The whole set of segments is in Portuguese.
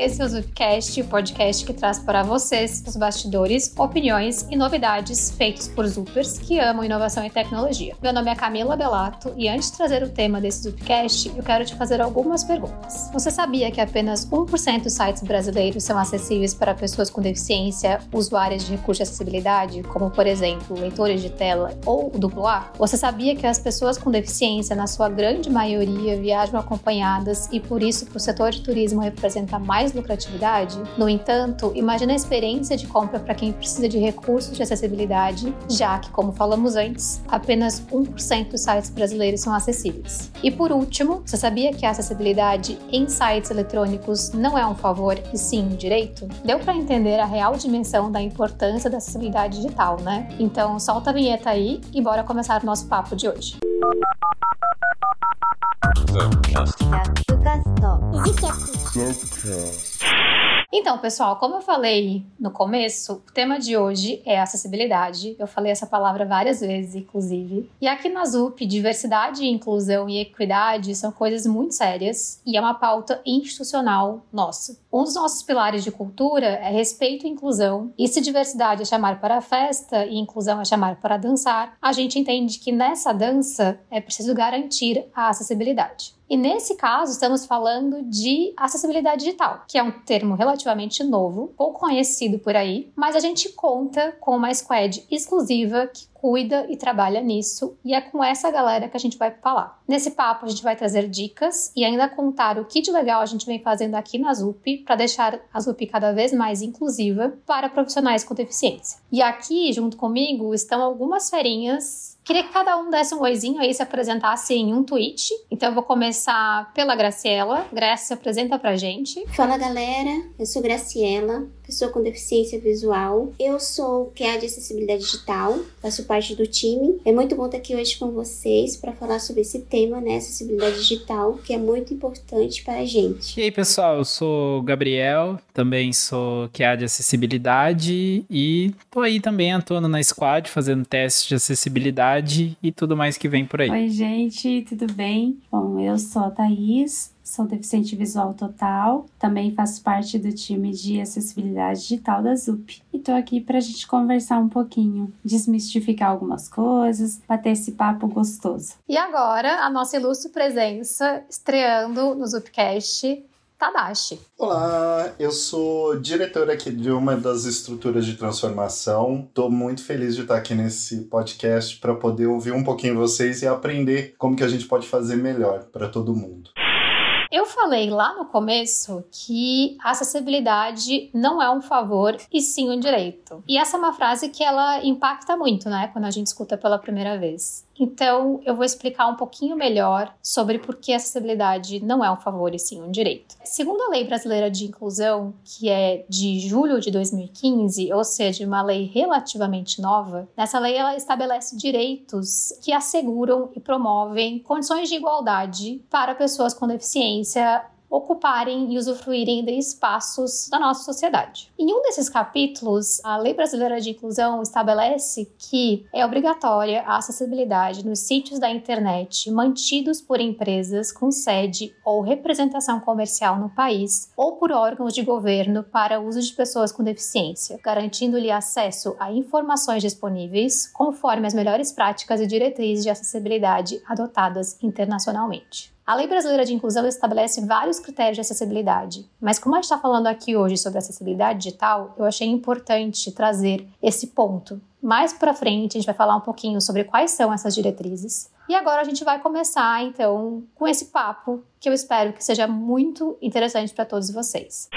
esse é o Zupcast, o podcast que traz para vocês os bastidores, opiniões e novidades feitos por Zupers que amam inovação e tecnologia. Meu nome é Camila Belato e antes de trazer o tema desse Zupcast, eu quero te fazer algumas perguntas. Você sabia que apenas 1% dos sites brasileiros são acessíveis para pessoas com deficiência, usuárias de recurso de acessibilidade, como por exemplo, leitores de tela ou duplo A? Você sabia que as pessoas com deficiência, na sua grande maioria, viajam acompanhadas e por isso para o setor de turismo representa mais lucratividade? No entanto, imagine a experiência de compra para quem precisa de recursos de acessibilidade, já que, como falamos antes, apenas 1% dos sites brasileiros são acessíveis. E por último, você sabia que a acessibilidade em sites eletrônicos não é um favor e sim um direito? Deu para entender a real dimensão da importância da acessibilidade digital, né? Então, solta a vinheta aí e bora começar o nosso papo de hoje. Então, pessoal, como eu falei no começo, o tema de hoje é acessibilidade. Eu falei essa palavra várias vezes, inclusive. E aqui na ZUP, diversidade, inclusão e equidade são coisas muito sérias e é uma pauta institucional nossa. Um dos nossos pilares de cultura é respeito e inclusão. E se diversidade é chamar para a festa e inclusão é chamar para dançar, a gente entende que nessa dança é preciso garantir a acessibilidade. E nesse caso, estamos falando de acessibilidade digital, que é um termo relativamente novo, pouco conhecido por aí, mas a gente conta com uma squad exclusiva que cuida e trabalha nisso, e é com essa galera que a gente vai falar. Nesse papo, a gente vai trazer dicas e ainda contar o que de legal a gente vem fazendo aqui na ZUP para deixar a ZUP cada vez mais inclusiva para profissionais com deficiência. E aqui, junto comigo, estão algumas ferinhas Queria que cada um desse um oizinho aí, se apresentasse em um tweet. Então eu vou começar pela Graciela. Graça, se apresenta pra gente. Fala galera, eu sou Graciela, pessoa com deficiência visual. Eu sou QA de acessibilidade digital, faço parte do time. É muito bom estar aqui hoje com vocês para falar sobre esse tema, né, acessibilidade digital, que é muito importante para a gente. E aí pessoal, eu sou Gabriel, também sou QA de acessibilidade e tô aí também atuando na squad fazendo testes de acessibilidade e tudo mais que vem por aí. Oi, gente, tudo bem? Bom, eu sou a Thaís, sou deficiente visual total, também faço parte do time de acessibilidade digital da ZUP. E tô aqui pra gente conversar um pouquinho, desmistificar algumas coisas, bater esse papo gostoso. E agora, a nossa ilustre presença estreando no ZUPcast, Tadashi. Olá, eu sou diretor aqui de uma das estruturas de transformação. Estou muito feliz de estar aqui nesse podcast para poder ouvir um pouquinho vocês e aprender como que a gente pode fazer melhor para todo mundo. Eu falei lá no começo que a acessibilidade não é um favor e sim um direito. E essa é uma frase que ela impacta muito, né, quando a gente escuta pela primeira vez. Então, eu vou explicar um pouquinho melhor sobre por que a acessibilidade não é um favor e sim um direito. Segundo a Lei Brasileira de Inclusão, que é de julho de 2015, ou seja, uma lei relativamente nova, nessa lei ela estabelece direitos que asseguram e promovem condições de igualdade para pessoas com deficiência ocuparem e usufruírem de espaços da nossa sociedade. Em um desses capítulos, a Lei Brasileira de Inclusão estabelece que é obrigatória a acessibilidade nos sítios da internet mantidos por empresas com sede ou representação comercial no país ou por órgãos de governo para uso de pessoas com deficiência, garantindo-lhe acesso a informações disponíveis conforme as melhores práticas e diretrizes de acessibilidade adotadas internacionalmente. A Lei Brasileira de Inclusão estabelece vários critérios de acessibilidade, mas como a gente está falando aqui hoje sobre acessibilidade digital, eu achei importante trazer esse ponto. Mais para frente, a gente vai falar um pouquinho sobre quais são essas diretrizes. E agora a gente vai começar, então, com esse papo que eu espero que seja muito interessante para todos vocês.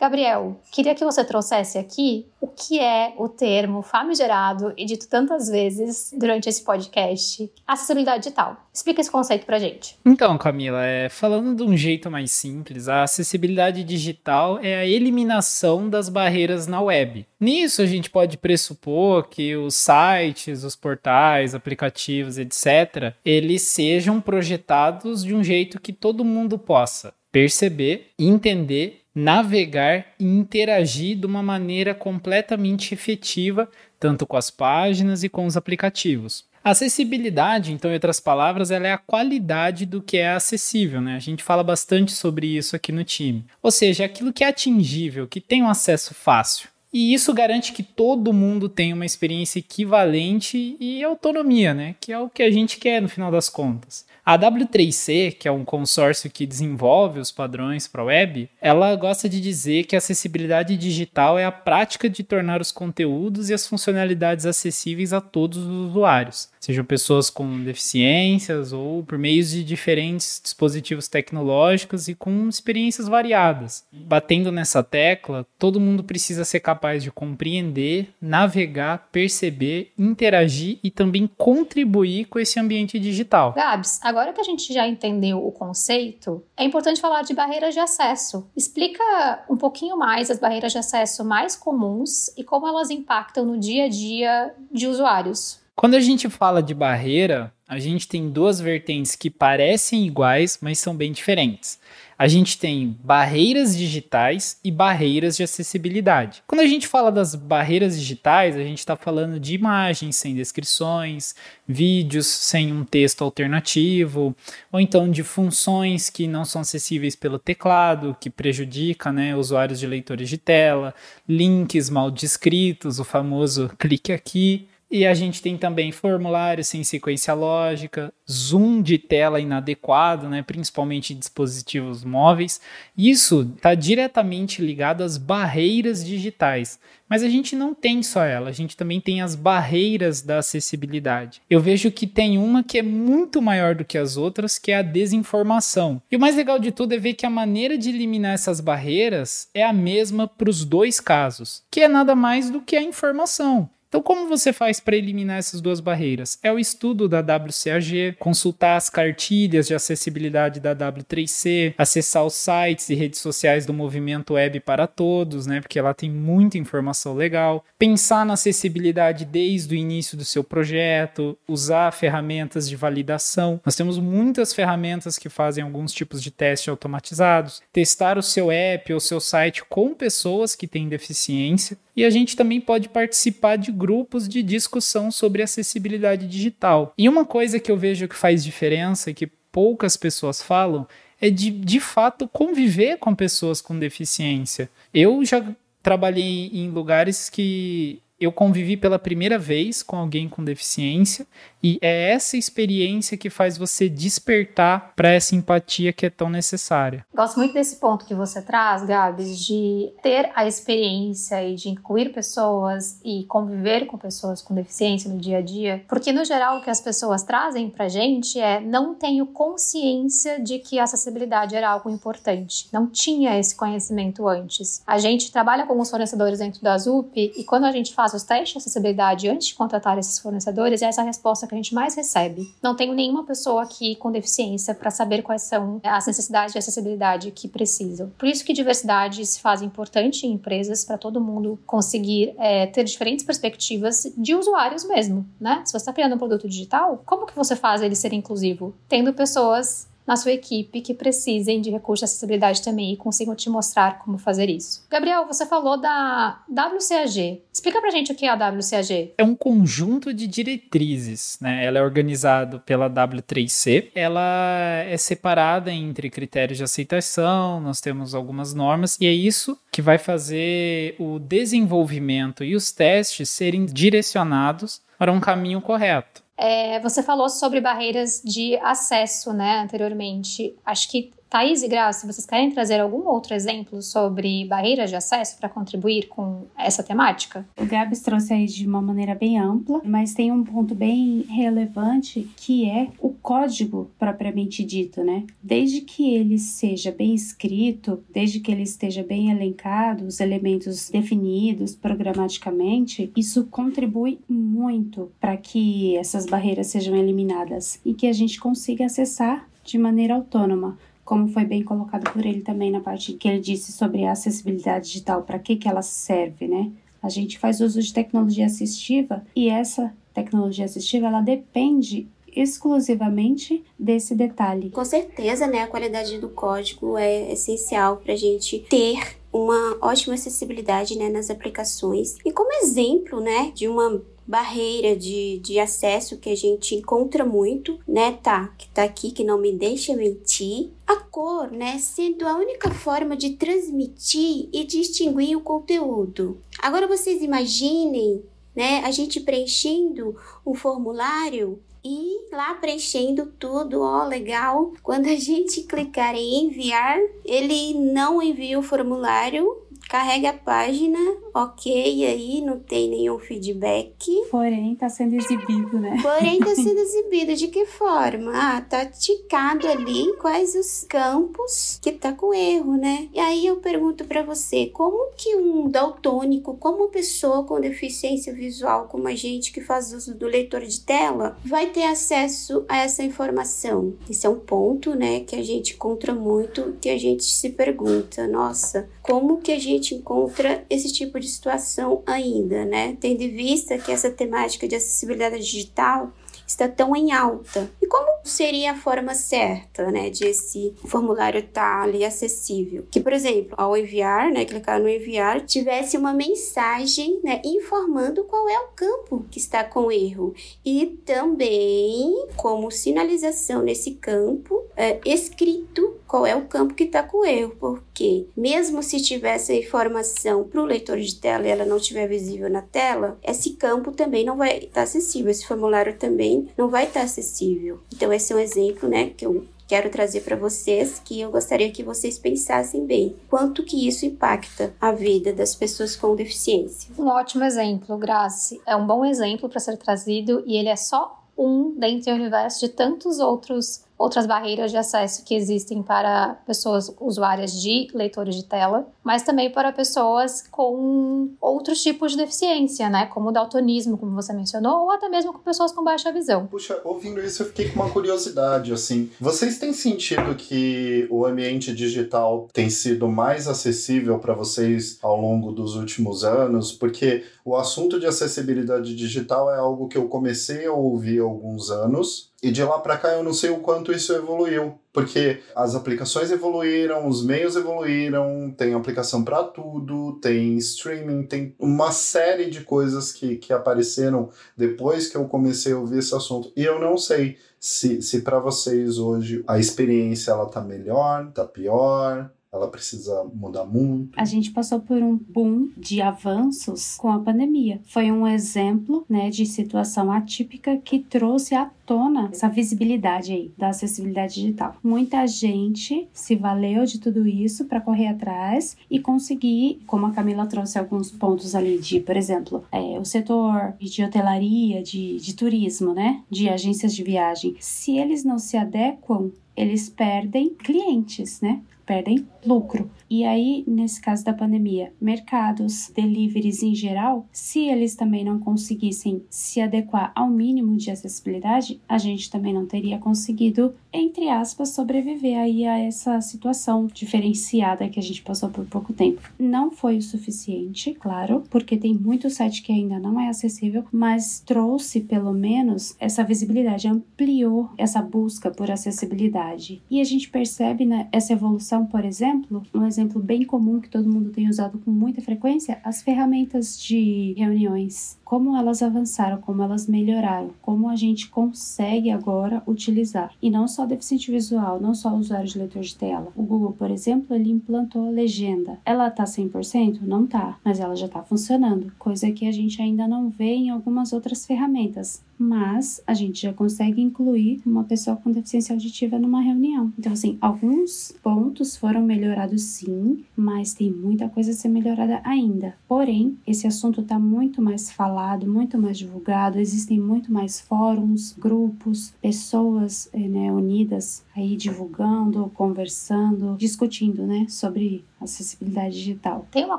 Gabriel, queria que você trouxesse aqui o que é o termo famigerado e dito tantas vezes durante esse podcast, acessibilidade digital. Explica esse conceito pra gente. Então, Camila, é, falando de um jeito mais simples, a acessibilidade digital é a eliminação das barreiras na web. Nisso, a gente pode pressupor que os sites, os portais, aplicativos, etc., eles sejam projetados de um jeito que todo mundo possa perceber, entender navegar e interagir de uma maneira completamente efetiva, tanto com as páginas e com os aplicativos. acessibilidade, então, em outras palavras, ela é a qualidade do que é acessível, né? A gente fala bastante sobre isso aqui no time. Ou seja, aquilo que é atingível, que tem um acesso fácil. E isso garante que todo mundo tenha uma experiência equivalente e autonomia, né? Que é o que a gente quer no final das contas. A W3C, que é um consórcio que desenvolve os padrões para a web, ela gosta de dizer que a acessibilidade digital é a prática de tornar os conteúdos e as funcionalidades acessíveis a todos os usuários, sejam pessoas com deficiências ou por meio de diferentes dispositivos tecnológicos e com experiências variadas. Batendo nessa tecla, todo mundo precisa ser capaz de compreender, navegar, perceber, interagir e também contribuir com esse ambiente digital. Gabs, agora agora que a gente já entendeu o conceito, é importante falar de barreiras de acesso. Explica um pouquinho mais as barreiras de acesso mais comuns e como elas impactam no dia a dia de usuários. Quando a gente fala de barreira, a gente tem duas vertentes que parecem iguais, mas são bem diferentes a gente tem barreiras digitais e barreiras de acessibilidade. Quando a gente fala das barreiras digitais, a gente está falando de imagens sem descrições, vídeos sem um texto alternativo, ou então de funções que não são acessíveis pelo teclado, que prejudica né, usuários de leitores de tela, links mal descritos, o famoso clique aqui. E a gente tem também formulários sem sequência lógica, zoom de tela inadequado, né, principalmente em dispositivos móveis. Isso está diretamente ligado às barreiras digitais. Mas a gente não tem só ela, a gente também tem as barreiras da acessibilidade. Eu vejo que tem uma que é muito maior do que as outras, que é a desinformação. E o mais legal de tudo é ver que a maneira de eliminar essas barreiras é a mesma para os dois casos, que é nada mais do que a informação. Então, como você faz para eliminar essas duas barreiras? É o estudo da WCAG, consultar as cartilhas de acessibilidade da W3C, acessar os sites e redes sociais do movimento Web para Todos, né? Porque lá tem muita informação legal. Pensar na acessibilidade desde o início do seu projeto, usar ferramentas de validação. Nós temos muitas ferramentas que fazem alguns tipos de testes automatizados. Testar o seu app ou seu site com pessoas que têm deficiência e a gente também pode participar de grupos de discussão sobre acessibilidade digital. E uma coisa que eu vejo que faz diferença que poucas pessoas falam é de, de fato, conviver com pessoas com deficiência. Eu já trabalhei em lugares que eu convivi pela primeira vez com alguém com deficiência e é essa experiência que faz você despertar para essa empatia que é tão necessária. Gosto muito desse ponto que você traz, Gabs, de ter a experiência e de incluir pessoas e conviver com pessoas com deficiência no dia a dia, porque no geral o que as pessoas trazem pra gente é não tenho consciência de que a acessibilidade era algo importante. Não tinha esse conhecimento antes. A gente trabalha com os fornecedores dentro da ZUP e quando a gente faz os testes de acessibilidade antes de contratar esses fornecedores, é essa resposta que a gente mais recebe. Não tenho nenhuma pessoa aqui com deficiência para saber quais são as necessidades de acessibilidade que precisam. Por isso que diversidade se faz importante em empresas para todo mundo conseguir é, ter diferentes perspectivas de usuários mesmo, né? Se você está criando um produto digital, como que você faz ele ser inclusivo? Tendo pessoas na sua equipe que precisem de recursos de acessibilidade também e consigam te mostrar como fazer isso. Gabriel, você falou da WCAG. Explica pra gente o que é a WCAG. É um conjunto de diretrizes, né? Ela é organizada pela W3C. Ela é separada entre critérios de aceitação, nós temos algumas normas e é isso que vai fazer o desenvolvimento e os testes serem direcionados para um caminho correto. É, você falou sobre barreiras de acesso, né, anteriormente. Acho que Thaís e Graça, vocês querem trazer algum outro exemplo sobre barreiras de acesso para contribuir com essa temática? O Gabs trouxe aí de uma maneira bem ampla, mas tem um ponto bem relevante que é o código propriamente dito, né? Desde que ele seja bem escrito, desde que ele esteja bem elencado, os elementos definidos programaticamente, isso contribui muito para que essas barreiras sejam eliminadas e que a gente consiga acessar de maneira autônoma como foi bem colocado por ele também na parte que ele disse sobre a acessibilidade digital, para que, que ela serve, né? A gente faz uso de tecnologia assistiva e essa tecnologia assistiva ela depende exclusivamente desse detalhe. Com certeza, né, a qualidade do código é essencial para a gente ter uma ótima acessibilidade né, nas aplicações. E como exemplo né, de uma barreira de, de acesso que a gente encontra muito, né, tá? Que tá aqui, que não me deixa mentir. A cor, né, sendo a única forma de transmitir e distinguir o conteúdo. Agora vocês imaginem, né, a gente preenchendo um formulário e lá preenchendo tudo, ó, legal. Quando a gente clicar em enviar, ele não envia o formulário, carrega a página, ok, aí não tem nenhum feedback. Porém, tá sendo exibido, né? Porém, tá sendo exibido. De que forma? Ah, tá ticado ali quais os campos que tá com erro, né? E aí eu pergunto para você, como que um daltônico, como pessoa com deficiência visual como a gente que faz uso do leitor de tela, vai ter acesso a essa informação? Esse é um ponto, né, que a gente encontra muito, que a gente se pergunta, nossa, como que a gente encontra esse tipo de situação ainda, né? Tendo em vista que essa temática de acessibilidade digital está tão em alta. E como seria a forma certa, né, de esse formulário estar ali acessível? Que, por exemplo, ao enviar, né, clicar no enviar, tivesse uma mensagem, né, informando qual é o campo que está com erro e também como sinalização nesse campo é, escrito qual é o campo que está com erro, porque mesmo se tivesse a informação para o leitor de tela e ela não estiver visível na tela, esse campo também não vai estar tá acessível, esse formulário também não vai estar acessível. Então esse é um exemplo, né, que eu quero trazer para vocês que eu gostaria que vocês pensassem bem quanto que isso impacta a vida das pessoas com deficiência. Um ótimo exemplo, Grace. É um bom exemplo para ser trazido e ele é só um dentre o universo de tantos outros outras barreiras de acesso que existem para pessoas usuárias de leitores de tela, mas também para pessoas com outros tipos de deficiência, né? Como o daltonismo, como você mencionou, ou até mesmo com pessoas com baixa visão. Puxa, ouvindo isso, eu fiquei com uma curiosidade, assim. Vocês têm sentido que o ambiente digital tem sido mais acessível para vocês ao longo dos últimos anos? Porque o assunto de acessibilidade digital é algo que eu comecei a ouvir há alguns anos e de lá para cá eu não sei o quanto isso evoluiu, porque as aplicações evoluíram, os meios evoluíram, tem aplicação para tudo, tem streaming, tem uma série de coisas que, que apareceram depois que eu comecei a ouvir esse assunto. E eu não sei se, se para vocês hoje a experiência ela tá melhor, tá pior, ela precisa mudar muito. A gente passou por um boom de avanços com a pandemia. Foi um exemplo, né, de situação atípica que trouxe à tona essa visibilidade aí da acessibilidade digital. Muita gente se valeu de tudo isso para correr atrás e conseguir, como a Camila trouxe alguns pontos ali de, por exemplo, é, o setor de hotelaria, de, de turismo, né, de agências de viagem. Se eles não se adequam eles perdem clientes, né? Perdem lucro. E aí, nesse caso da pandemia, mercados, deliveries em geral, se eles também não conseguissem se adequar ao mínimo de acessibilidade, a gente também não teria conseguido, entre aspas, sobreviver aí a essa situação diferenciada que a gente passou por pouco tempo. Não foi o suficiente, claro, porque tem muito site que ainda não é acessível, mas trouxe pelo menos essa visibilidade, ampliou essa busca por acessibilidade. E a gente percebe né, essa evolução, por exemplo, um exemplo bem comum que todo mundo tem usado com muita frequência, as ferramentas de reuniões. Como elas avançaram, como elas melhoraram, como a gente consegue agora utilizar. E não só deficiente visual, não só usuário de leitor de tela. O Google, por exemplo, ele implantou a legenda. Ela tá 100%? Não tá, mas ela já tá funcionando, coisa que a gente ainda não vê em algumas outras ferramentas mas a gente já consegue incluir uma pessoa com deficiência auditiva numa reunião. Então, assim, alguns pontos foram melhorados sim, mas tem muita coisa a ser melhorada ainda. Porém, esse assunto está muito mais falado, muito mais divulgado, existem muito mais fóruns, grupos, pessoas eh, né, unidas aí divulgando, conversando, discutindo, né, sobre acessibilidade digital. Tem uma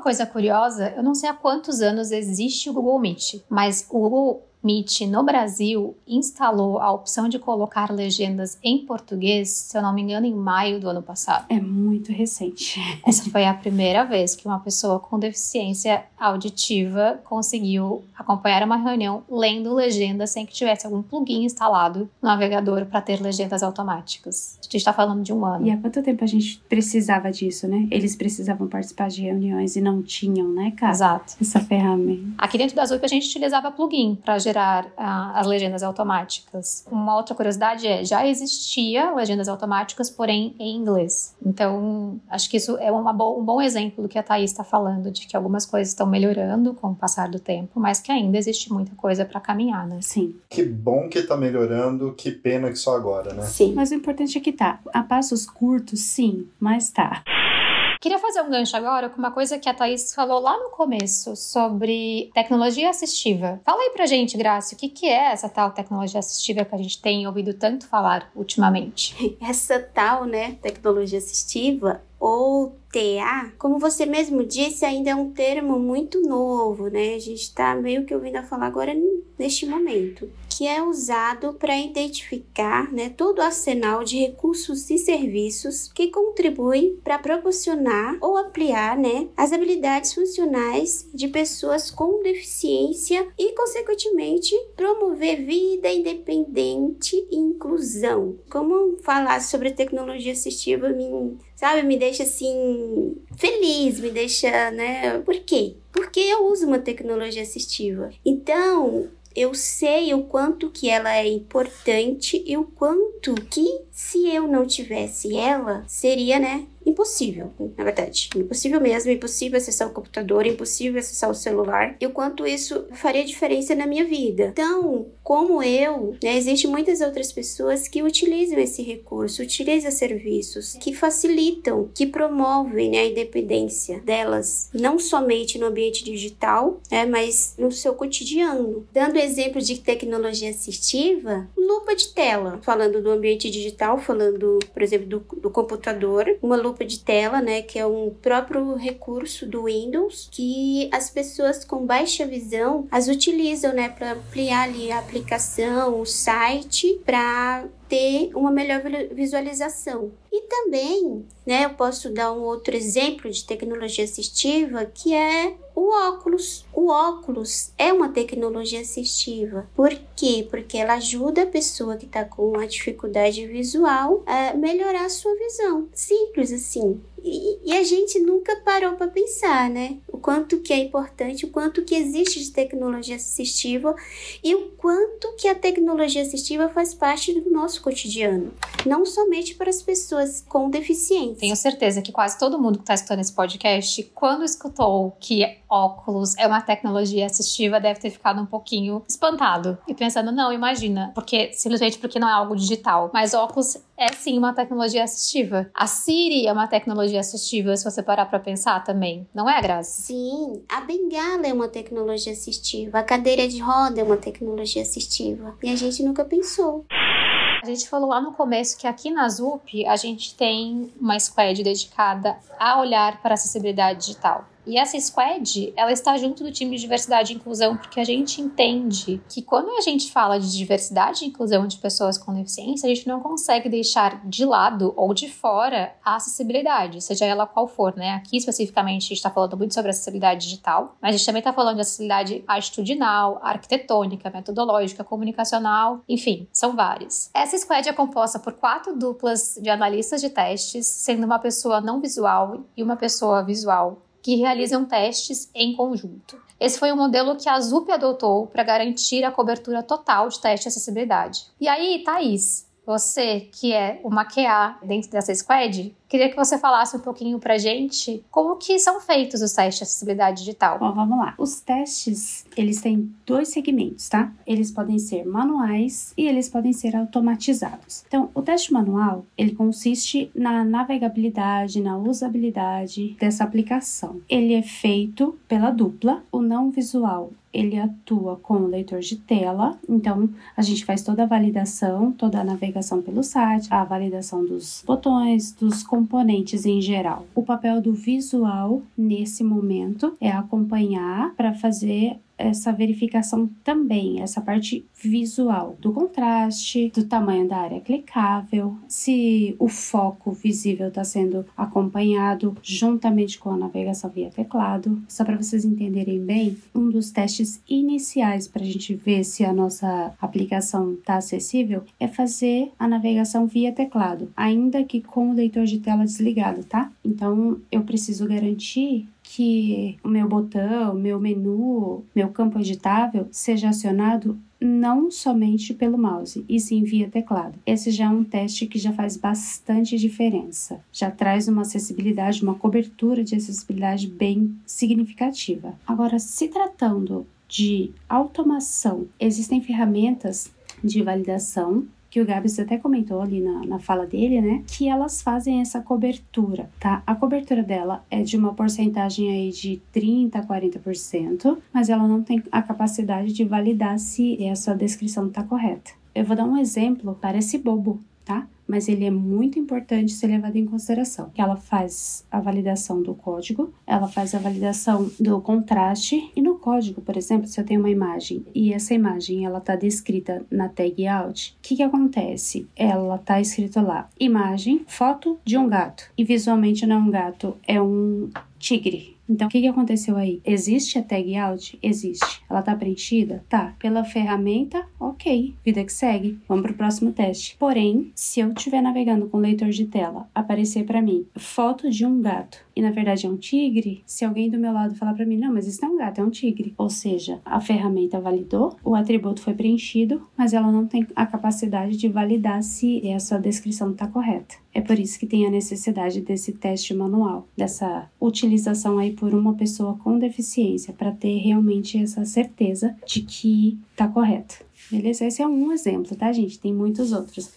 coisa curiosa, eu não sei há quantos anos existe o Google Meet, mas o Google Meet no Brasil instalou a opção de colocar legendas em português, se eu não me engano, em maio do ano passado. É muito recente. Essa foi a primeira vez que uma pessoa com deficiência auditiva conseguiu acompanhar uma reunião lendo legendas sem que tivesse algum plugin instalado no navegador para ter legendas automáticas. A gente está falando de um ano. E há quanto tempo a gente precisava disso, né? Eles precisavam participar de reuniões e não tinham, né, cara? Exato. Essa ferramenta. Aqui dentro da Zup a gente utilizava plugin para gerar uh, as legendas automáticas. Uma outra curiosidade é, já existia legendas automáticas, porém em inglês. Então, acho que isso é uma bo um bom exemplo do que a Thaís está falando, de que algumas coisas estão melhorando com o passar do tempo, mas que ainda existe muita coisa para caminhar, né? Sim. Que bom que tá melhorando, que pena que só agora, né? Sim. Mas o importante é que tá. A passos curtos, sim, mas tá. Queria fazer um gancho agora com uma coisa que a Thaís falou lá no começo sobre tecnologia assistiva. Fala aí pra gente, Graça, o que, que é essa tal tecnologia assistiva que a gente tem ouvido tanto falar ultimamente? Essa tal, né, tecnologia assistiva ou TA, como você mesmo disse, ainda é um termo muito novo, né? A gente está meio que ouvindo a falar agora neste momento, que é usado para identificar, né, todo o arsenal de recursos e serviços que contribuem para proporcionar ou ampliar, né, as habilidades funcionais de pessoas com deficiência e, consequentemente, promover vida independente e inclusão. Como falar sobre tecnologia assistiva me sabe, me deixa assim feliz, me deixa, né? Por quê? Porque eu uso uma tecnologia assistiva. Então, eu sei o quanto que ela é importante e o quanto que se eu não tivesse ela, seria, né, impossível, na verdade. Impossível mesmo, impossível acessar o computador, impossível acessar o celular. E o quanto isso faria diferença na minha vida. Então, como eu, né, existem muitas outras pessoas que utilizam esse recurso, utilizam serviços que facilitam, que promovem né, a independência delas, não somente no ambiente digital, né, mas no seu cotidiano. Dando exemplo de tecnologia assistiva, lupa de tela, falando do ambiente digital, falando, por exemplo, do, do computador, uma lupa de tela, né, que é um próprio recurso do Windows que as pessoas com baixa visão as utilizam, né, para ampliar ali a aplicação, o site, para ter uma melhor visualização. E também, né, eu posso dar um outro exemplo de tecnologia assistiva que é o óculos. O óculos é uma tecnologia assistiva. Por quê? Porque ela ajuda a pessoa que está com uma dificuldade visual a melhorar a sua visão. Simples assim. E, e, a gente nunca parou para pensar, né? O quanto que é importante, o quanto que existe de tecnologia assistiva e o quanto que a tecnologia assistiva faz parte do nosso cotidiano, não somente para as pessoas com deficiência. Tenho certeza que quase todo mundo que está escutando esse podcast, quando escutou que óculos é uma tecnologia assistiva, deve ter ficado um pouquinho espantado e pensando, não, imagina, porque simplesmente porque não é algo digital, mas óculos é sim uma tecnologia assistiva. A Siri é uma tecnologia assistiva, se você parar para pensar também. Não é, Graça? Sim, a bengala é uma tecnologia assistiva, a cadeira de roda é uma tecnologia assistiva. E a gente nunca pensou. A gente falou lá no começo que aqui na ZUP a gente tem uma squad dedicada a olhar para a acessibilidade digital. E essa squad, ela está junto do time de diversidade e inclusão, porque a gente entende que quando a gente fala de diversidade e inclusão de pessoas com deficiência, a gente não consegue deixar de lado ou de fora a acessibilidade, seja ela qual for, né? Aqui especificamente a gente está falando muito sobre acessibilidade digital, mas a gente também está falando de acessibilidade atitudinal, arquitetônica, metodológica, comunicacional, enfim, são várias. Essa squad é composta por quatro duplas de analistas de testes, sendo uma pessoa não visual e uma pessoa visual que realizam testes em conjunto. Esse foi o modelo que a ZUP adotou para garantir a cobertura total de teste de acessibilidade. E aí, Thaís, você que é uma QA dentro dessa squad, Queria que você falasse um pouquinho pra gente como que são feitos os testes de acessibilidade digital. Bom, vamos lá. Os testes, eles têm dois segmentos, tá? Eles podem ser manuais e eles podem ser automatizados. Então, o teste manual, ele consiste na navegabilidade, na usabilidade dessa aplicação. Ele é feito pela dupla, o não visual ele atua como leitor de tela, então a gente faz toda a validação, toda a navegação pelo site, a validação dos botões, dos componentes em geral. O papel do visual nesse momento é acompanhar para fazer essa verificação também, essa parte visual do contraste, do tamanho da área clicável, se o foco visível está sendo acompanhado juntamente com a navegação via teclado. Só para vocês entenderem bem, um dos testes iniciais para a gente ver se a nossa aplicação está acessível é fazer a navegação via teclado, ainda que com o leitor de tela desligado, tá? Então eu preciso garantir que o meu botão, meu menu, meu campo editável seja acionado não somente pelo mouse, e sim via teclado. Esse já é um teste que já faz bastante diferença. Já traz uma acessibilidade, uma cobertura de acessibilidade bem significativa. Agora, se tratando de automação, existem ferramentas de validação que o Gabs até comentou ali na, na fala dele, né? Que elas fazem essa cobertura, tá? A cobertura dela é de uma porcentagem aí de 30% a 40%, mas ela não tem a capacidade de validar se essa descrição está correta. Eu vou dar um exemplo, parece bobo, tá? Mas ele é muito importante ser levado em consideração. Ela faz a validação do código, ela faz a validação do contraste e no código, por exemplo, se eu tenho uma imagem e essa imagem ela está descrita na tag out, o que que acontece? Ela está escrito lá imagem, foto de um gato e visualmente não é um gato, é um tigre. Então, o que, que aconteceu aí? Existe a tag out? Existe. Ela tá preenchida? Tá. Pela ferramenta? Ok. Vida que segue. Vamos pro próximo teste. Porém, se eu estiver navegando com leitor de tela, aparecer para mim foto de um gato e na verdade é um tigre, se alguém do meu lado falar para mim, não, mas isso não é um gato, é um tigre. Ou seja, a ferramenta validou, o atributo foi preenchido, mas ela não tem a capacidade de validar se essa descrição está correta. É por isso que tem a necessidade desse teste manual, dessa utilização aí por uma pessoa com deficiência, para ter realmente essa certeza de que está correto. Beleza? Esse é um exemplo, tá, gente? Tem muitos outros.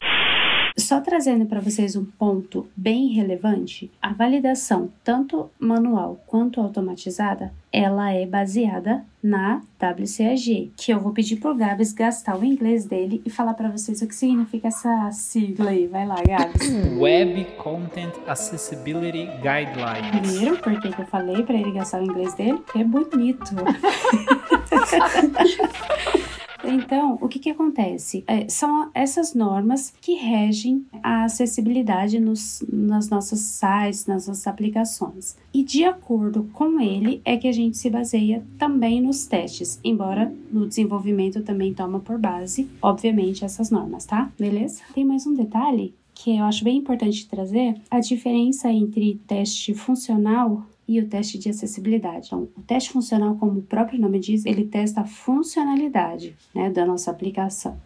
Só trazendo para vocês um ponto bem relevante, a validação, tanto manual quanto automatizada, ela é baseada na WCAG, que eu vou pedir pro Gabs gastar o inglês dele e falar para vocês o que significa essa sigla aí. Vai lá, Gabs. Web Content Accessibility Guidelines. Viram por que, que eu falei para ele gastar o inglês dele? Porque é bonito. Então, o que, que acontece? É, são essas normas que regem a acessibilidade nos, nas nossos sites, nas nossas aplicações. E de acordo com ele é que a gente se baseia também nos testes, embora no desenvolvimento também toma por base, obviamente, essas normas, tá? Beleza? Tem mais um detalhe que eu acho bem importante trazer, a diferença entre teste funcional e o teste de acessibilidade. Então, o teste funcional, como o próprio nome diz, ele testa a funcionalidade né, da nossa aplicação.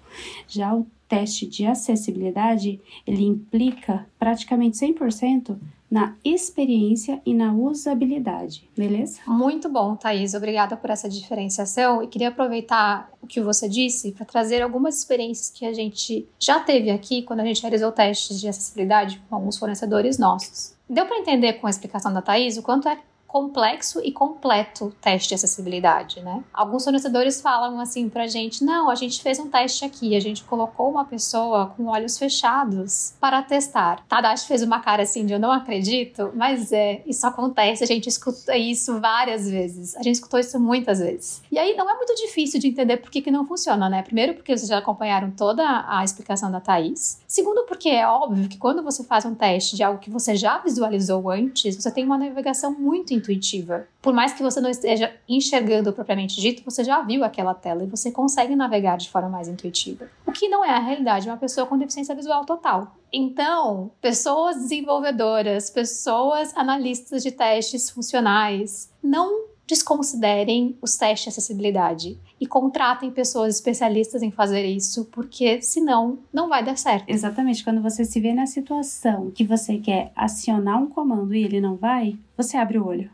Já o teste de acessibilidade, ele implica praticamente 100% na experiência e na usabilidade, beleza? Muito bom, Thaís. Obrigada por essa diferenciação. E queria aproveitar o que você disse para trazer algumas experiências que a gente já teve aqui quando a gente realizou testes de acessibilidade com alguns fornecedores nossos. Deu para entender com a explicação da Thaís o quanto é complexo e completo teste de acessibilidade, né? Alguns fornecedores falam assim pra gente: não, a gente fez um teste aqui, a gente colocou uma pessoa com olhos fechados para testar. Tadashi fez uma cara assim de eu não acredito, mas é, isso acontece, a gente escuta isso várias vezes, a gente escutou isso muitas vezes. E aí não é muito difícil de entender por que, que não funciona, né? Primeiro, porque vocês já acompanharam toda a explicação da Thaís. Segundo, porque é óbvio que quando você faz um teste de algo que você já visualizou antes, você tem uma navegação muito intuitiva. Por mais que você não esteja enxergando propriamente dito, você já viu aquela tela e você consegue navegar de forma mais intuitiva. O que não é a realidade de uma pessoa com deficiência visual total. Então, pessoas desenvolvedoras, pessoas analistas de testes funcionais, não desconsiderem os testes de acessibilidade e contratem pessoas especialistas em fazer isso, porque senão não vai dar certo. Exatamente, quando você se vê na situação que você quer acionar um comando e ele não vai, você abre o olho.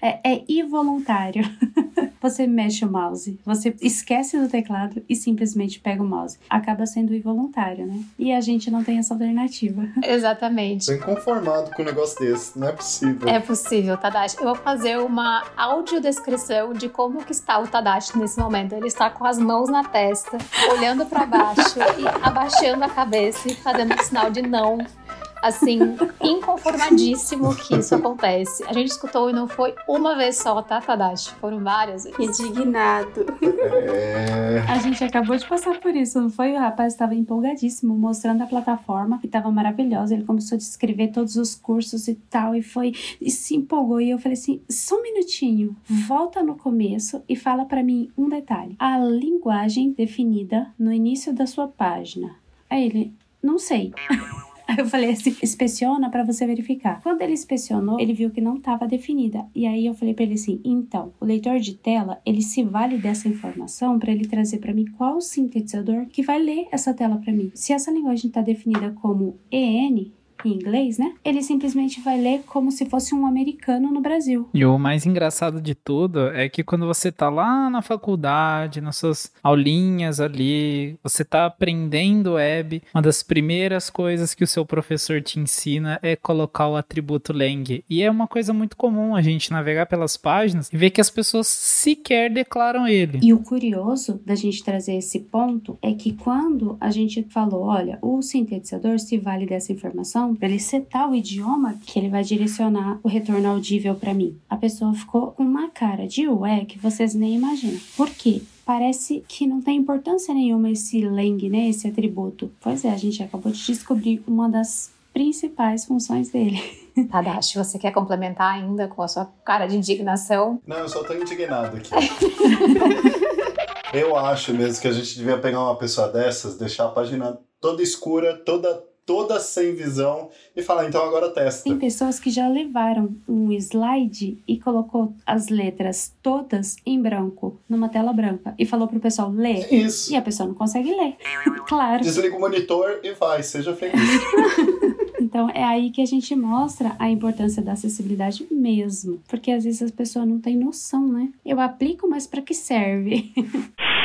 É, é involuntário. você mexe o mouse, você esquece do teclado e simplesmente pega o mouse. Acaba sendo involuntário, né? E a gente não tem essa alternativa. Exatamente. Tô inconformado com um negócio desse, não é possível. É possível, Tadashi. Eu vou fazer uma audiodescrição de como que está o Tadashi nesse momento. Ele está com as mãos na testa, olhando para baixo e abaixando a cabeça e fazendo um sinal de não assim, inconformadíssimo que isso acontece. A gente escutou e não foi uma vez só, tá, Tadashi? Foram várias vezes. Indignado. É... A gente acabou de passar por isso, não foi? O rapaz estava empolgadíssimo, mostrando a plataforma, que estava maravilhosa. Ele começou a descrever todos os cursos e tal, e foi e se empolgou. E eu falei assim: só um minutinho, volta no começo e fala para mim um detalhe. A linguagem definida no início da sua página. Aí ele, não sei. Aí eu falei assim, inspeciona para você verificar. Quando ele inspecionou, ele viu que não estava definida. E aí eu falei para ele assim, então, o leitor de tela, ele se vale dessa informação para ele trazer para mim qual sintetizador que vai ler essa tela para mim. Se essa linguagem está definida como EN, em inglês, né? Ele simplesmente vai ler como se fosse um americano no Brasil. E o mais engraçado de tudo é que quando você tá lá na faculdade, nas suas aulinhas ali, você tá aprendendo web, uma das primeiras coisas que o seu professor te ensina é colocar o atributo lang. E é uma coisa muito comum a gente navegar pelas páginas e ver que as pessoas sequer declaram ele. E o curioso da gente trazer esse ponto é que quando a gente falou, olha, o sintetizador se vale dessa informação para ele setar o idioma que ele vai direcionar o retorno audível para mim. A pessoa ficou com uma cara de ué que vocês nem imaginam. Por quê? Parece que não tem importância nenhuma esse lang, né, esse atributo. Pois é, a gente acabou de descobrir uma das principais funções dele. Tadashi, você quer complementar ainda com a sua cara de indignação? Não, eu só tô indignado aqui. eu acho mesmo que a gente devia pegar uma pessoa dessas, deixar a página toda escura, toda toda sem visão e falar, então agora testa. Tem pessoas que já levaram um slide e colocou as letras todas em branco, numa tela branca, e falou pro pessoal ler. Isso. E a pessoa não consegue ler. claro. Desliga o monitor e vai, seja feliz. Então é aí que a gente mostra a importância da acessibilidade mesmo, porque às vezes as pessoas não têm noção, né? Eu aplico, mas para que serve?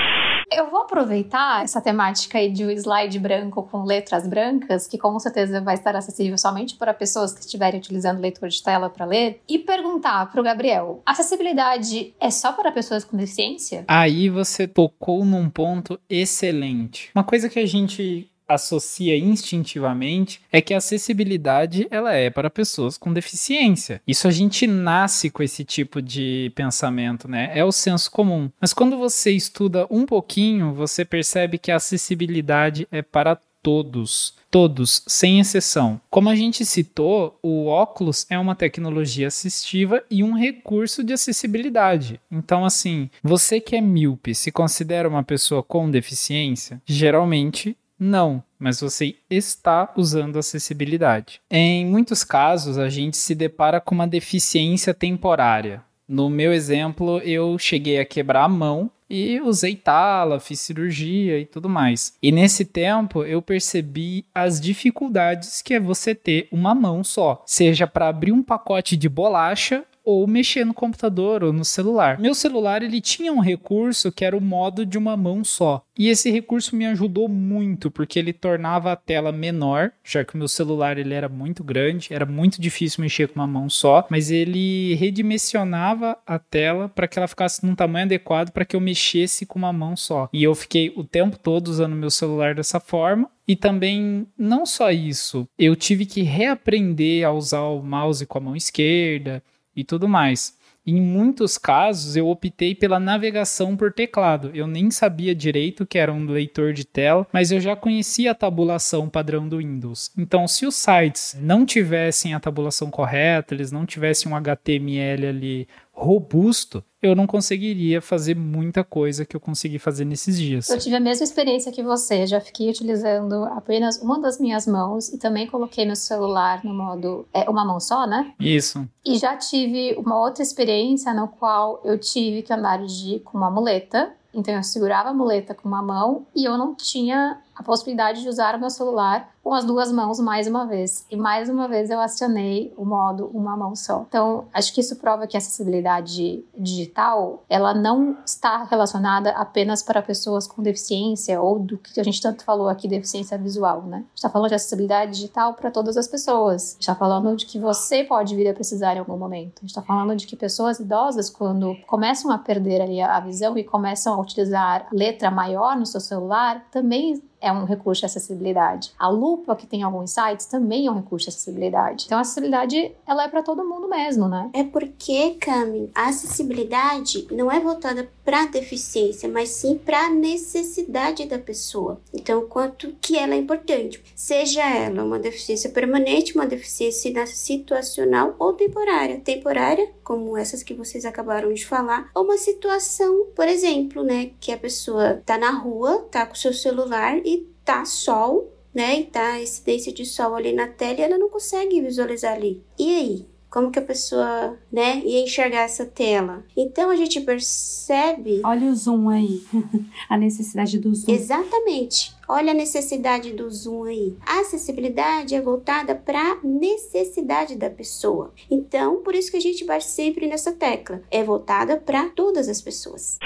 Eu vou aproveitar essa temática aí de um slide branco com letras brancas, que com certeza vai estar acessível somente para pessoas que estiverem utilizando leitor de tela para ler, e perguntar para o Gabriel: acessibilidade é só para pessoas com deficiência? Aí você tocou num ponto excelente. Uma coisa que a gente associa instintivamente é que a acessibilidade ela é para pessoas com deficiência. Isso a gente nasce com esse tipo de pensamento, né? É o senso comum. Mas quando você estuda um pouquinho, você percebe que a acessibilidade é para todos, todos, sem exceção. Como a gente citou, o óculos é uma tecnologia assistiva e um recurso de acessibilidade. Então, assim, você que é míope se considera uma pessoa com deficiência? Geralmente não, mas você está usando acessibilidade. Em muitos casos, a gente se depara com uma deficiência temporária. No meu exemplo, eu cheguei a quebrar a mão e usei tala, fiz cirurgia e tudo mais. E nesse tempo eu percebi as dificuldades que é você ter uma mão só, seja para abrir um pacote de bolacha ou mexer no computador ou no celular. Meu celular ele tinha um recurso que era o modo de uma mão só. E esse recurso me ajudou muito, porque ele tornava a tela menor, já que o meu celular ele era muito grande, era muito difícil mexer com uma mão só, mas ele redimensionava a tela para que ela ficasse num tamanho adequado para que eu mexesse com uma mão só. E eu fiquei o tempo todo usando meu celular dessa forma, e também, não só isso, eu tive que reaprender a usar o mouse com a mão esquerda e tudo mais. Em muitos casos, eu optei pela navegação por teclado. Eu nem sabia direito que era um leitor de tela, mas eu já conhecia a tabulação padrão do Windows. Então, se os sites não tivessem a tabulação correta, eles não tivessem um HTML ali robusto, eu não conseguiria fazer muita coisa que eu consegui fazer nesses dias. Eu tive a mesma experiência que você, já fiquei utilizando apenas uma das minhas mãos e também coloquei meu celular no modo é uma mão só, né? Isso. E já tive uma outra experiência no qual eu tive que andar de com uma muleta, então eu segurava a muleta com uma mão e eu não tinha a possibilidade de usar o meu celular com as duas mãos mais uma vez. E mais uma vez eu acionei o modo uma mão só. Então, acho que isso prova que a acessibilidade digital, ela não está relacionada apenas para pessoas com deficiência ou do que a gente tanto falou aqui, deficiência visual, né? Está falando de acessibilidade digital para todas as pessoas. Está falando de que você pode vir a precisar em algum momento. Está falando de que pessoas idosas, quando começam a perder ali a visão e começam a utilizar letra maior no seu celular, também é um recurso de acessibilidade. Lupa que tem alguns sites também é um recurso de acessibilidade. Então a acessibilidade ela é para todo mundo mesmo, né? É porque, Cami, a acessibilidade não é voltada para deficiência, mas sim para necessidade da pessoa. Então, quanto que ela é importante, seja ela uma deficiência permanente, uma deficiência situacional ou temporária. Temporária, como essas que vocês acabaram de falar, ou uma situação, por exemplo, né, que a pessoa tá na rua, tá com seu celular e tá sol, né, e tá a incidência de sol ali na tela e ela não consegue visualizar ali. E aí? Como que a pessoa, né, ia enxergar essa tela? Então a gente percebe. Olha o zoom aí, a necessidade do zoom. Exatamente. Olha a necessidade do zoom aí. A acessibilidade é voltada para a necessidade da pessoa. Então, por isso que a gente bate sempre nessa tecla. É voltada para todas as pessoas.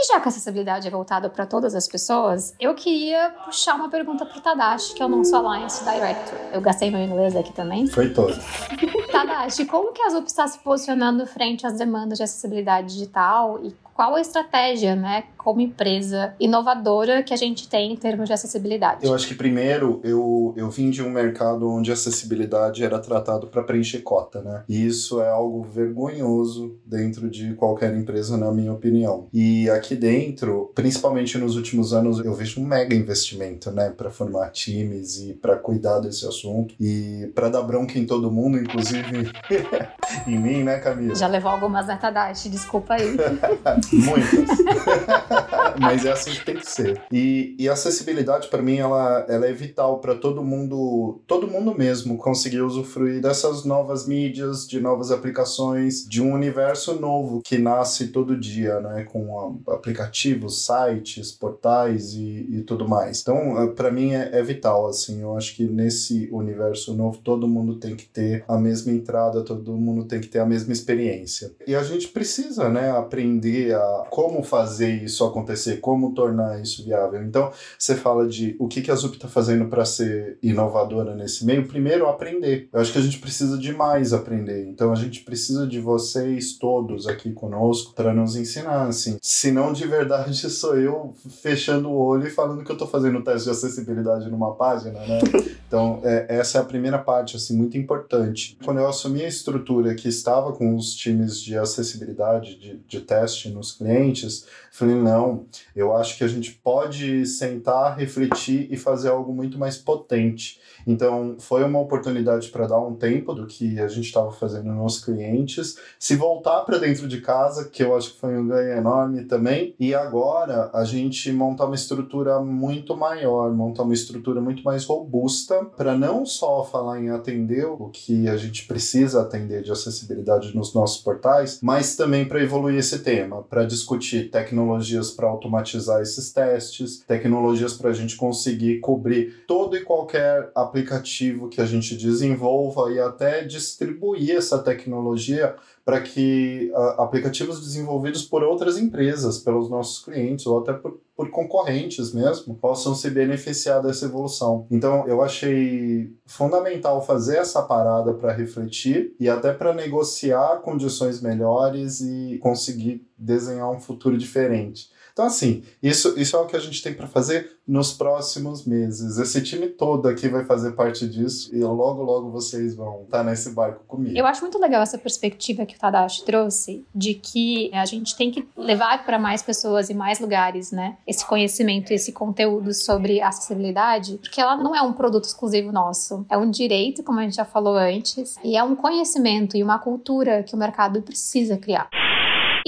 E já que a acessibilidade é voltada para todas as pessoas, eu queria puxar uma pergunta para o Tadashi, que é o nosso Alliance Director. Eu gastei meu inglês aqui também. Foi todo. Tadashi, como que a ZUP está se posicionando frente às demandas de acessibilidade digital e qual a estratégia, né, como empresa inovadora que a gente tem em termos de acessibilidade? Eu acho que primeiro eu, eu vim de um mercado onde a acessibilidade era tratado para preencher cota, né? E isso é algo vergonhoso dentro de qualquer empresa, na minha opinião. E aqui dentro, principalmente nos últimos anos, eu vejo um mega investimento, né, para formar times e para cuidar desse assunto e para dar bronca em todo mundo, inclusive em mim, né, Camila? Já levou algumas metadash, desculpa aí. Muitas. Mas é assim que tem que ser. E, e a acessibilidade, para mim, ela, ela é vital para todo mundo, todo mundo mesmo conseguir usufruir dessas novas mídias, de novas aplicações, de um universo novo que nasce todo dia, né? Com aplicativos, sites, portais e, e tudo mais. Então, eh, para mim, é, é vital, assim. Eu acho que nesse universo novo, todo mundo tem que ter a mesma entrada, todo mundo tem que ter a mesma experiência. E a gente precisa, né, aprender a como fazer isso acontecer, como tornar isso viável. Então, você fala de o que, que a ZUP está fazendo para ser inovadora nesse meio. Primeiro, aprender. Eu acho que a gente precisa de mais aprender. Então, a gente precisa de vocês todos aqui conosco para nos ensinar, assim. Se não, de verdade, sou eu fechando o olho e falando que eu estou fazendo teste de acessibilidade numa página, né? Então, é, essa é a primeira parte, assim, muito importante. Quando eu assumi a estrutura que estava com os times de acessibilidade, de, de teste nos clientes, falei, não, eu acho que a gente pode sentar, refletir e fazer algo muito mais potente. Então, foi uma oportunidade para dar um tempo do que a gente estava fazendo nos clientes, se voltar para dentro de casa, que eu acho que foi um ganho enorme também, e agora a gente montar uma estrutura muito maior, montar uma estrutura muito mais robusta, para não só falar em atender o que a gente precisa atender de acessibilidade nos nossos portais, mas também para evoluir esse tema, para discutir tecnologias para automatizar esses testes, tecnologias para a gente conseguir cobrir todo e qualquer aplicativo aplicativo que a gente desenvolva e até distribuir essa tecnologia para que uh, aplicativos desenvolvidos por outras empresas, pelos nossos clientes ou até por, por concorrentes mesmo, possam se beneficiar dessa evolução. Então, eu achei fundamental fazer essa parada para refletir e até para negociar condições melhores e conseguir desenhar um futuro diferente. Então, assim, isso, isso é o que a gente tem para fazer nos próximos meses. Esse time todo aqui vai fazer parte disso e logo, logo vocês vão estar nesse barco comigo. Eu acho muito legal essa perspectiva que o Tadashi trouxe de que a gente tem que levar para mais pessoas e mais lugares, né? Esse conhecimento, esse conteúdo sobre acessibilidade, porque ela não é um produto exclusivo nosso. É um direito, como a gente já falou antes, e é um conhecimento e uma cultura que o mercado precisa criar.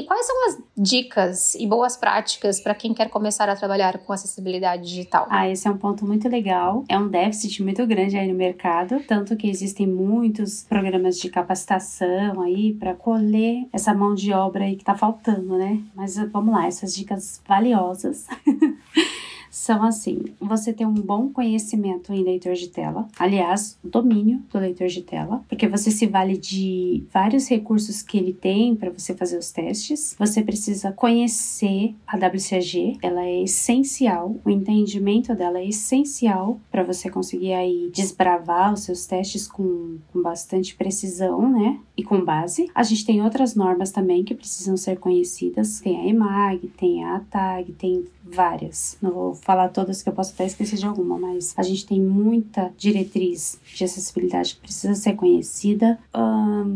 E quais são as dicas e boas práticas para quem quer começar a trabalhar com acessibilidade digital? Ah, esse é um ponto muito legal. É um déficit muito grande aí no mercado, tanto que existem muitos programas de capacitação aí para colher essa mão de obra aí que está faltando, né? Mas vamos lá, essas dicas valiosas. são assim: você tem um bom conhecimento em leitor de tela, aliás, domínio do leitor de tela, porque você se vale de vários recursos que ele tem para você fazer os testes. Você precisa conhecer a WCAG, ela é essencial, o entendimento dela é essencial para você conseguir aí desbravar os seus testes com, com bastante precisão, né? E com base. A gente tem outras normas também que precisam ser conhecidas, tem a EMAG, tem a ATAG, tem várias. Não vou falar todas que eu posso até esquecer de alguma, mas a gente tem muita diretriz de acessibilidade que precisa ser conhecida.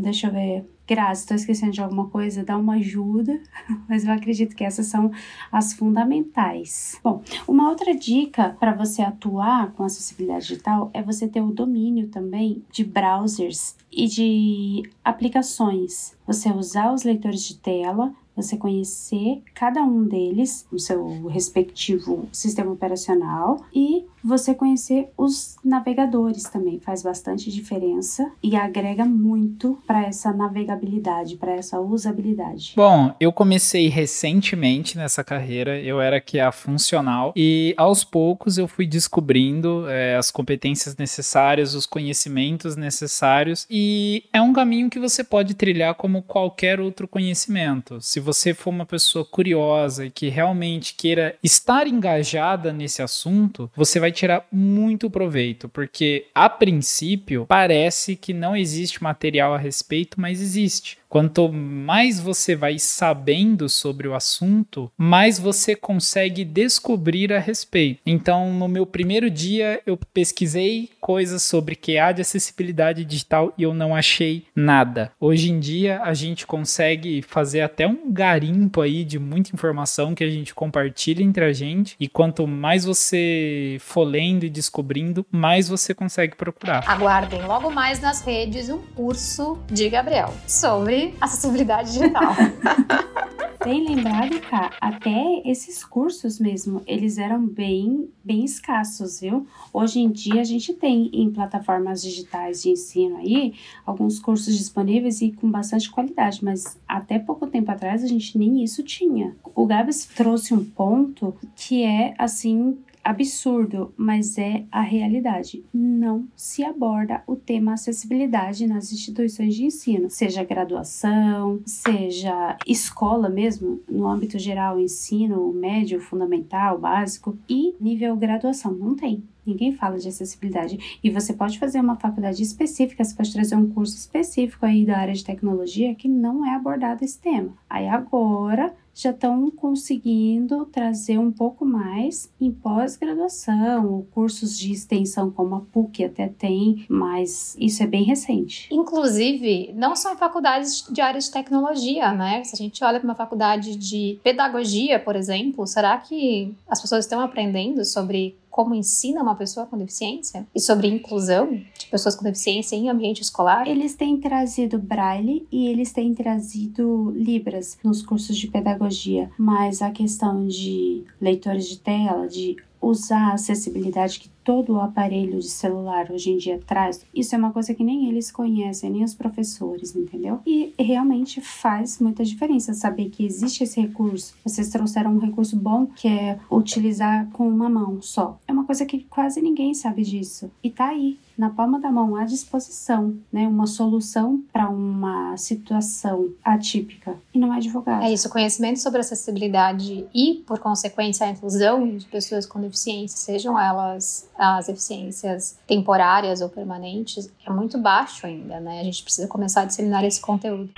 Deixa eu ver. Graças, estou esquecendo de alguma coisa, dá uma ajuda, mas eu acredito que essas são as fundamentais. Bom, uma outra dica para você atuar com acessibilidade digital é você ter o domínio também de browsers e de aplicações. Você usar os leitores de tela, você conhecer cada um deles, o seu respectivo sistema operacional e você conhecer os navegadores também faz bastante diferença e agrega muito para essa navegabilidade, para essa usabilidade. Bom, eu comecei recentemente nessa carreira, eu era que a funcional e aos poucos eu fui descobrindo é, as competências necessárias, os conhecimentos necessários e é um caminho que você pode trilhar como qualquer outro conhecimento. Se você for uma pessoa curiosa e que realmente queira estar engajada nesse assunto, você vai tirar muito proveito, porque a princípio parece que não existe material a respeito, mas existe. Quanto mais você vai sabendo sobre o assunto, mais você consegue descobrir a respeito. Então, no meu primeiro dia, eu pesquisei coisas sobre QA de acessibilidade digital e eu não achei nada. Hoje em dia, a gente consegue fazer até um garimpo aí de muita informação que a gente compartilha entre a gente. E quanto mais você for lendo e descobrindo, mais você consegue procurar. Aguardem logo mais nas redes um curso de Gabriel sobre acessibilidade digital. Bem lembrado, cá, até esses cursos mesmo, eles eram bem, bem escassos, viu? Hoje em dia a gente tem em plataformas digitais de ensino aí alguns cursos disponíveis e com bastante qualidade, mas até pouco tempo atrás a gente nem isso tinha. O Gabs trouxe um ponto que é assim absurdo, mas é a realidade. Não se aborda o tema acessibilidade nas instituições de ensino, seja graduação, seja escola mesmo, no âmbito geral, ensino médio, fundamental, básico e nível graduação. Não tem. Ninguém fala de acessibilidade. E você pode fazer uma faculdade específica, você pode trazer um curso específico aí da área de tecnologia que não é abordado esse tema. Aí agora já estão conseguindo trazer um pouco mais em pós-graduação, cursos de extensão como a PUC até tem, mas isso é bem recente. Inclusive, não só em faculdades de áreas de tecnologia, né? Se a gente olha para uma faculdade de pedagogia, por exemplo, será que as pessoas estão aprendendo sobre como ensina uma pessoa com deficiência e sobre inclusão de pessoas com deficiência em ambiente escolar. Eles têm trazido braille e eles têm trazido libras nos cursos de pedagogia, mas a questão de leitores de tela, de usar a acessibilidade que todo o aparelho de celular hoje em dia traz, isso é uma coisa que nem eles conhecem, nem os professores, entendeu? E realmente faz muita diferença saber que existe esse recurso. Vocês trouxeram um recurso bom que é utilizar com uma mão só. É uma coisa que quase ninguém sabe disso. E tá aí, na palma da mão à disposição, né, uma solução para uma situação atípica e não é divulgado. É isso, conhecimento sobre acessibilidade e, por consequência, a inclusão de pessoas com deficiência, sejam elas as deficiências temporárias ou permanentes, é muito baixo ainda, né? A gente precisa começar a disseminar esse conteúdo.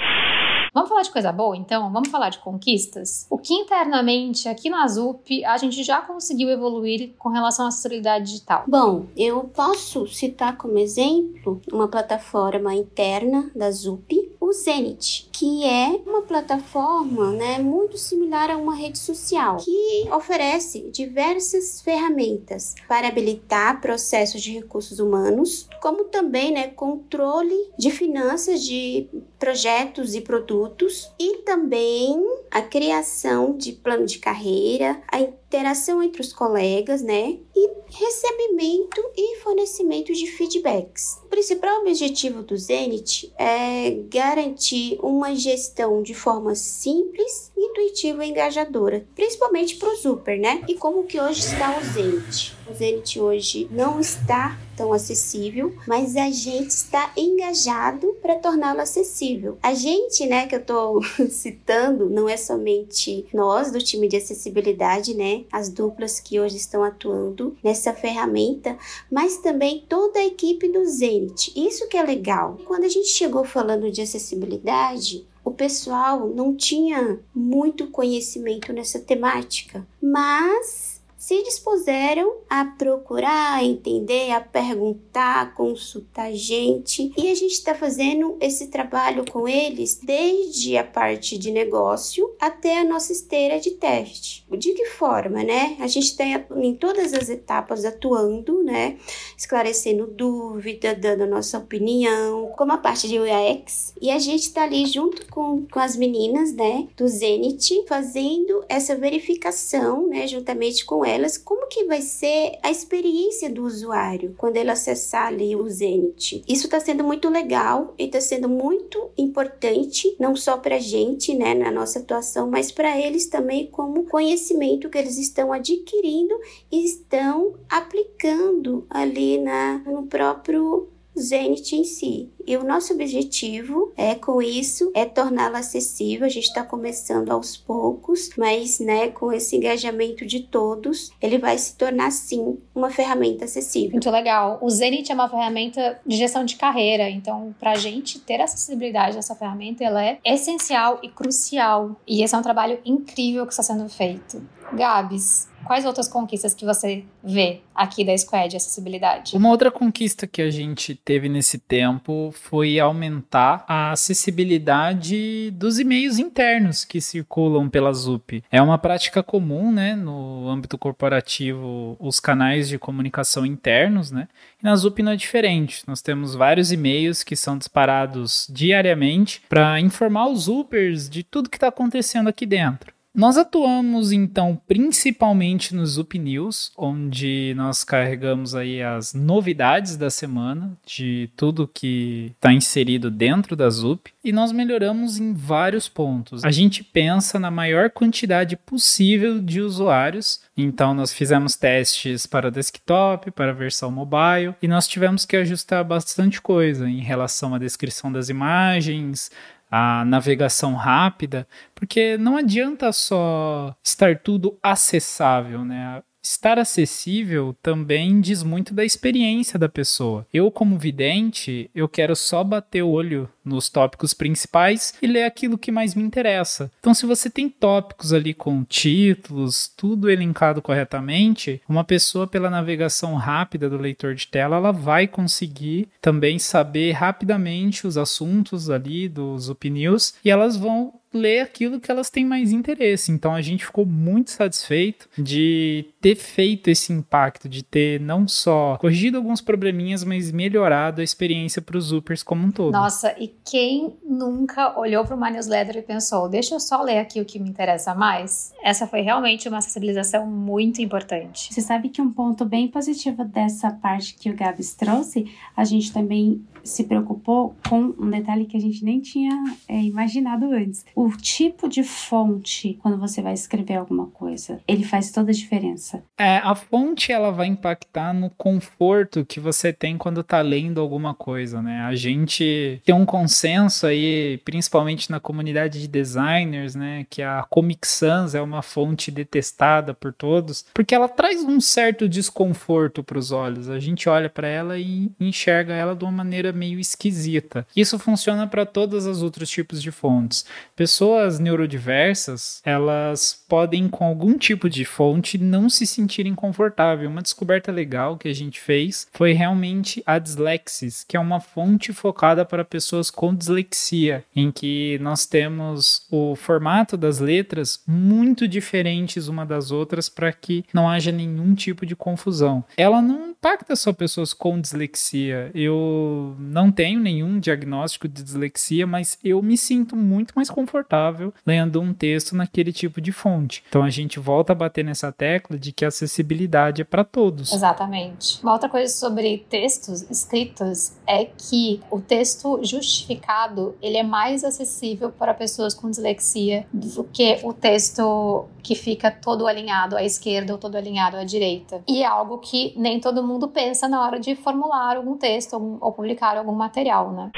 Vamos falar de coisa boa, então? Vamos falar de conquistas? O que internamente aqui na ZUP a gente já conseguiu evoluir com relação à acessibilidade digital? Bom, eu posso citar como exemplo uma plataforma interna da ZUP, Zenit, que é uma plataforma né, muito similar a uma rede social, que oferece diversas ferramentas para habilitar processos de recursos humanos, como também né, controle de finanças de projetos e produtos e também a criação de plano de carreira, a interação entre os colegas, né? E recebimento e fornecimento de feedbacks. O principal objetivo do Zenit é garantir uma gestão de forma simples, intuitiva e engajadora, principalmente para o Super, né? E como que hoje está o Zenit? O Zenit hoje não está tão acessível, mas a gente está engajado para torná-lo acessível. A gente, né, que eu estou citando, não é somente nós do time de acessibilidade, né, as duplas que hoje estão atuando nessa ferramenta, mas também toda a equipe do Zenit. Isso que é legal. Quando a gente chegou falando de acessibilidade, o pessoal não tinha muito conhecimento nessa temática, mas se dispuseram a procurar, a entender, a perguntar, a consultar gente. E a gente está fazendo esse trabalho com eles desde a parte de negócio até a nossa esteira de teste. De que forma, né? A gente está em todas as etapas atuando, né? Esclarecendo dúvida, dando a nossa opinião, como a parte de UX. E a gente está ali junto com, com as meninas, né? Do Zenit, fazendo essa verificação, né? Juntamente com elas como que vai ser a experiência do usuário quando ele acessar ali o Zenit. Isso está sendo muito legal e está sendo muito importante, não só para a gente, né, na nossa atuação, mas para eles também como conhecimento que eles estão adquirindo e estão aplicando ali na, no próprio Zenit em si. E o nosso objetivo é com isso é torná-la acessível. A gente está começando aos poucos, mas né, com esse engajamento de todos, ele vai se tornar sim uma ferramenta acessível. Muito legal. O Zenit é uma ferramenta de gestão de carreira, então para a gente ter acessibilidade dessa ferramenta, ela é essencial e crucial. E esse é um trabalho incrível que está sendo feito. Gabs, Quais outras conquistas que você vê aqui da Squad de acessibilidade? Uma outra conquista que a gente teve nesse tempo foi aumentar a acessibilidade dos e-mails internos que circulam pela ZUP. É uma prática comum, né, no âmbito corporativo, os canais de comunicação internos, né? E na ZUP não é diferente. Nós temos vários e-mails que são disparados diariamente para informar os Zupers de tudo que está acontecendo aqui dentro. Nós atuamos então principalmente no Zup News, onde nós carregamos aí as novidades da semana, de tudo que está inserido dentro da Zup, e nós melhoramos em vários pontos. A gente pensa na maior quantidade possível de usuários, então nós fizemos testes para desktop, para versão mobile, e nós tivemos que ajustar bastante coisa em relação à descrição das imagens, a navegação rápida, porque não adianta só estar tudo acessável, né? Estar acessível também diz muito da experiência da pessoa. Eu, como vidente, eu quero só bater o olho nos tópicos principais e ler aquilo que mais me interessa. Então, se você tem tópicos ali com títulos, tudo elencado corretamente, uma pessoa pela navegação rápida do leitor de tela, ela vai conseguir também saber rapidamente os assuntos ali dos opinions e elas vão ler aquilo que elas têm mais interesse. Então a gente ficou muito satisfeito de ter feito esse impacto, de ter não só corrigido alguns probleminhas, mas melhorado a experiência para os Upers como um todo. Nossa, e quem nunca olhou para uma newsletter e pensou, deixa eu só ler aqui o que me interessa mais? Essa foi realmente uma acessibilização muito importante. Você sabe que um ponto bem positivo dessa parte que o Gabs trouxe, a gente também se preocupou com um detalhe que a gente nem tinha é, imaginado antes. O tipo de fonte, quando você vai escrever alguma coisa, ele faz toda a diferença. É, a fonte ela vai impactar no conforto que você tem quando tá lendo alguma coisa, né? A gente tem um consenso aí, principalmente na comunidade de designers, né, que a Comic Sans é uma fonte detestada por todos, porque ela traz um certo desconforto para os olhos. A gente olha para ela e enxerga ela de uma maneira meio esquisita. Isso funciona para todos os outros tipos de fontes. Pessoas neurodiversas, elas podem com algum tipo de fonte não se sentirem confortável. Uma descoberta legal que a gente fez foi realmente a Dyslexis, que é uma fonte focada para pessoas com dislexia, em que nós temos o formato das letras muito diferentes uma das outras para que não haja nenhum tipo de confusão. Ela não impacta só pessoas com dislexia. Eu não tenho nenhum diagnóstico de dislexia, mas eu me sinto muito mais confortável lendo um texto naquele tipo de fonte. Então a gente volta a bater nessa tecla de que a acessibilidade é para todos. Exatamente. Uma outra coisa sobre textos escritos é que o texto justificado ele é mais acessível para pessoas com dislexia do que o texto que fica todo alinhado à esquerda ou todo alinhado à direita. E é algo que nem todo mundo pensa na hora de formular algum texto ou publicar algum material, né?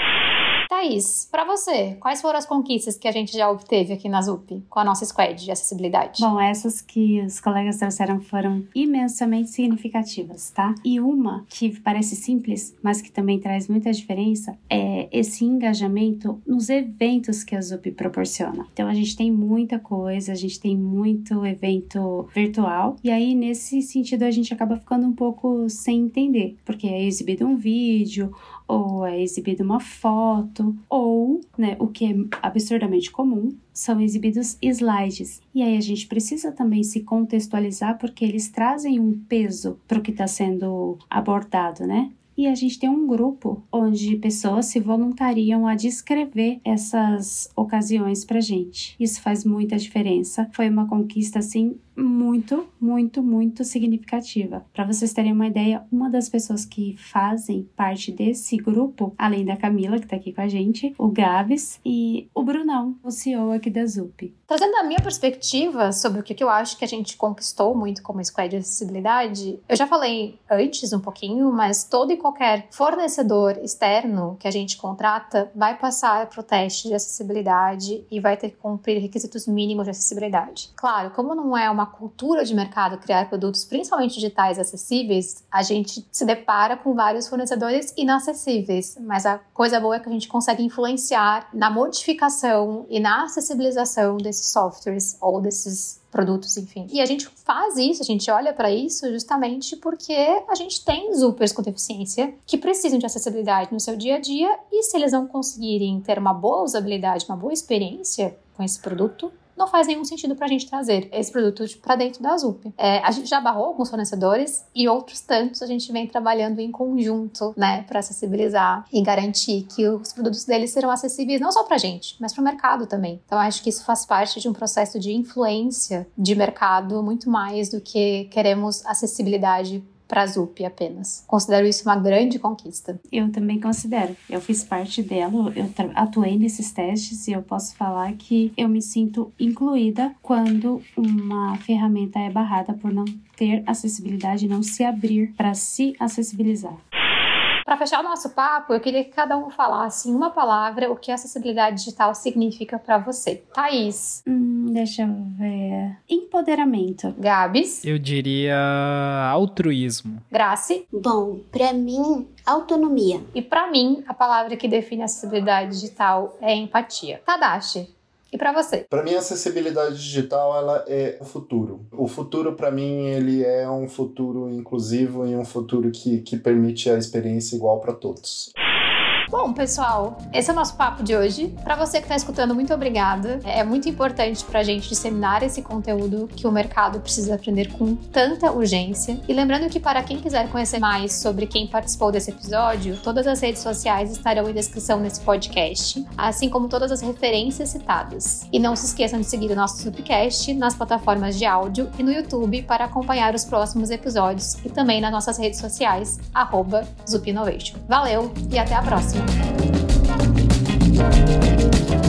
Thaís, para você, quais foram as conquistas que a gente já obteve aqui na ZUP com a nossa squad de acessibilidade? Bom, essas que os colegas trouxeram foram imensamente significativas, tá? E uma que parece simples, mas que também traz muita diferença, é esse engajamento nos eventos que a ZUP proporciona. Então a gente tem muita coisa, a gente tem muito evento virtual, e aí nesse sentido a gente acaba ficando um pouco sem entender, porque é exibido um vídeo ou é exibida uma foto, ou, né, o que é absurdamente comum, são exibidos slides. E aí a gente precisa também se contextualizar porque eles trazem um peso para o que está sendo abordado, né? E a gente tem um grupo onde pessoas se voluntariam a descrever essas ocasiões pra gente. Isso faz muita diferença. Foi uma conquista assim muito, muito, muito significativa. Para vocês terem uma ideia, uma das pessoas que fazem parte desse grupo, além da Camila, que tá aqui com a gente, o Gaves e o Brunão, o CEO aqui da ZUP. Trazendo a minha perspectiva sobre o que eu acho que a gente conquistou muito como squad de acessibilidade, eu já falei antes um pouquinho, mas todo e qualquer fornecedor externo que a gente contrata vai passar para o teste de acessibilidade e vai ter que cumprir requisitos mínimos de acessibilidade. Claro, como não é uma cultura de mercado criar produtos, principalmente digitais, acessíveis, a gente se depara com vários fornecedores inacessíveis. Mas a coisa boa é que a gente consegue influenciar na modificação e na acessibilização desses softwares ou desses produtos, enfim. E a gente faz isso, a gente olha para isso justamente porque a gente tem supers com deficiência que precisam de acessibilidade no seu dia a dia e se eles não conseguirem ter uma boa usabilidade, uma boa experiência com esse produto, não faz nenhum sentido para a gente trazer esse produto para dentro da ZUP. É, a gente já barrou alguns fornecedores e outros tantos a gente vem trabalhando em conjunto, né, para acessibilizar e garantir que os produtos deles serão acessíveis não só para a gente, mas para o mercado também. Então acho que isso faz parte de um processo de influência de mercado muito mais do que queremos acessibilidade para a ZUP apenas. Considero isso uma grande conquista. Eu também considero. Eu fiz parte dela, eu atuei nesses testes e eu posso falar que eu me sinto incluída quando uma ferramenta é barrada por não ter acessibilidade, não se abrir para se acessibilizar. Para fechar o nosso papo, eu queria que cada um falasse em uma palavra o que acessibilidade digital significa para você. Thaís. Hum, deixa eu ver. Empoderamento. Gabs. Eu diria altruísmo. Grace. Bom, para mim, autonomia. E para mim, a palavra que define acessibilidade digital é empatia. Tadashi. E para você? Para mim, a acessibilidade digital ela é o futuro. O futuro, para mim, ele é um futuro inclusivo e um futuro que, que permite a experiência igual para todos. Bom, pessoal, esse é o nosso papo de hoje. Para você que está escutando, muito obrigada. É muito importante para a gente disseminar esse conteúdo que o mercado precisa aprender com tanta urgência. E lembrando que para quem quiser conhecer mais sobre quem participou desse episódio, todas as redes sociais estarão em descrição nesse podcast, assim como todas as referências citadas. E não se esqueçam de seguir o nosso Subcast nas plataformas de áudio e no YouTube para acompanhar os próximos episódios e também nas nossas redes sociais, arroba Valeu e até a próxima! Thank you.